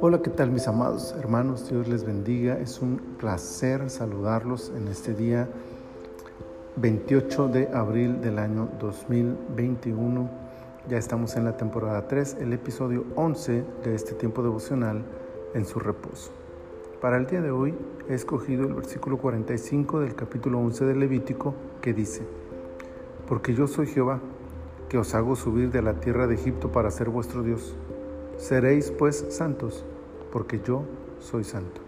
Hola, ¿qué tal mis amados hermanos? Dios les bendiga. Es un placer saludarlos en este día 28 de abril del año 2021. Ya estamos en la temporada 3, el episodio 11 de este tiempo devocional en su reposo. Para el día de hoy he escogido el versículo 45 del capítulo 11 del Levítico que dice, Porque yo soy Jehová, que os hago subir de la tierra de Egipto para ser vuestro Dios Seréis pues santos, porque yo soy santo.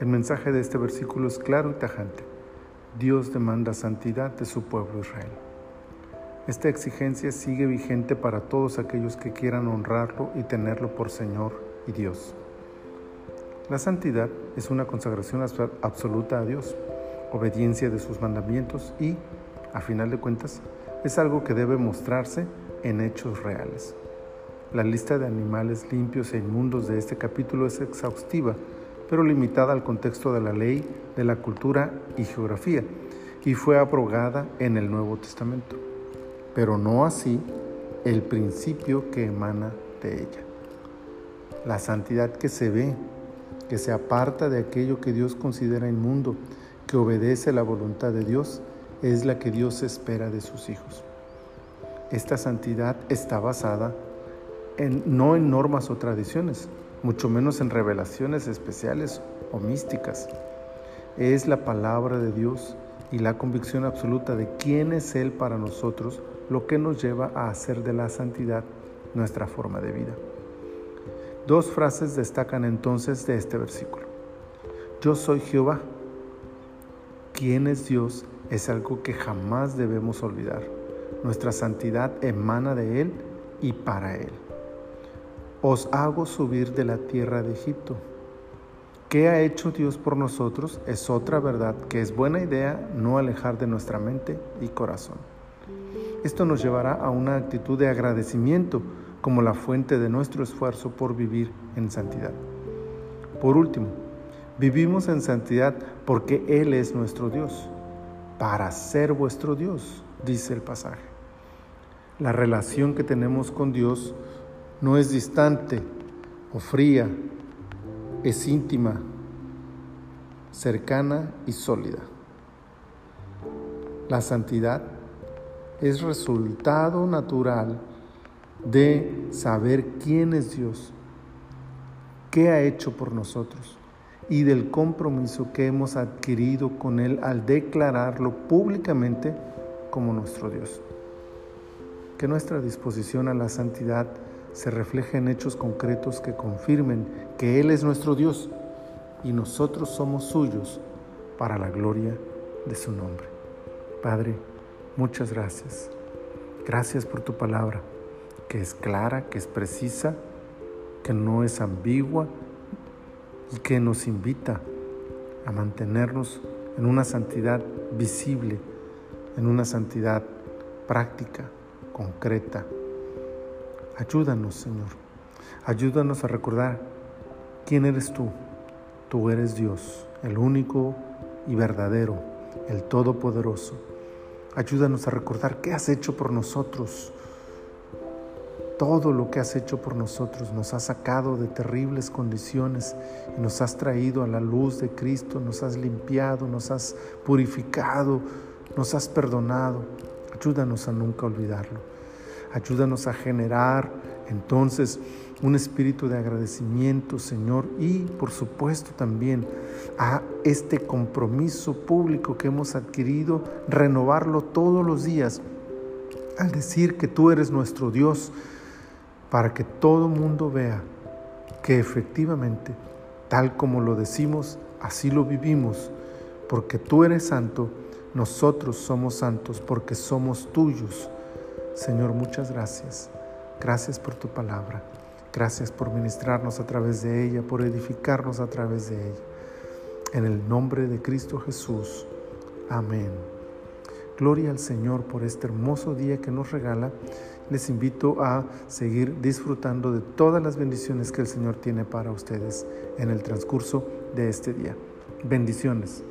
El mensaje de este versículo es claro y tajante. Dios demanda santidad de su pueblo Israel. Esta exigencia sigue vigente para todos aquellos que quieran honrarlo y tenerlo por Señor y Dios. La santidad es una consagración absoluta a Dios, obediencia de sus mandamientos y, a final de cuentas, es algo que debe mostrarse en hechos reales. La lista de animales limpios e inmundos de este capítulo es exhaustiva, pero limitada al contexto de la ley, de la cultura y geografía, y fue abrogada en el Nuevo Testamento, pero no así el principio que emana de ella. La santidad que se ve, que se aparta de aquello que Dios considera inmundo, que obedece la voluntad de Dios, es la que Dios espera de sus hijos. Esta santidad está basada no en normas o tradiciones, mucho menos en revelaciones especiales o místicas. Es la palabra de Dios y la convicción absoluta de quién es Él para nosotros lo que nos lleva a hacer de la santidad nuestra forma de vida. Dos frases destacan entonces de este versículo. Yo soy Jehová. ¿Quién es Dios? Es algo que jamás debemos olvidar. Nuestra santidad emana de Él y para Él os hago subir de la tierra de Egipto. ¿Qué ha hecho Dios por nosotros? Es otra verdad que es buena idea no alejar de nuestra mente y corazón. Esto nos llevará a una actitud de agradecimiento como la fuente de nuestro esfuerzo por vivir en santidad. Por último, vivimos en santidad porque Él es nuestro Dios, para ser vuestro Dios, dice el pasaje. La relación que tenemos con Dios no es distante o fría, es íntima, cercana y sólida. La santidad es resultado natural de saber quién es Dios, qué ha hecho por nosotros y del compromiso que hemos adquirido con Él al declararlo públicamente como nuestro Dios. Que nuestra disposición a la santidad se refleja en hechos concretos que confirmen que Él es nuestro Dios y nosotros somos suyos para la gloria de su nombre. Padre, muchas gracias. Gracias por tu palabra, que es clara, que es precisa, que no es ambigua y que nos invita a mantenernos en una santidad visible, en una santidad práctica, concreta, Ayúdanos, Señor. Ayúdanos a recordar quién eres tú. Tú eres Dios, el único y verdadero, el Todopoderoso. Ayúdanos a recordar qué has hecho por nosotros. Todo lo que has hecho por nosotros nos ha sacado de terribles condiciones y nos has traído a la luz de Cristo, nos has limpiado, nos has purificado, nos has perdonado. Ayúdanos a nunca olvidarlo. Ayúdanos a generar entonces un espíritu de agradecimiento, Señor, y por supuesto también a este compromiso público que hemos adquirido, renovarlo todos los días al decir que tú eres nuestro Dios, para que todo mundo vea que efectivamente, tal como lo decimos, así lo vivimos, porque tú eres santo, nosotros somos santos porque somos tuyos Señor, muchas gracias. Gracias por tu palabra. Gracias por ministrarnos a través de ella, por edificarnos a través de ella. En el nombre de Cristo Jesús. Amén. Gloria al Señor por este hermoso día que nos regala. Les invito a seguir disfrutando de todas las bendiciones que el Señor tiene para ustedes en el transcurso de este día. Bendiciones.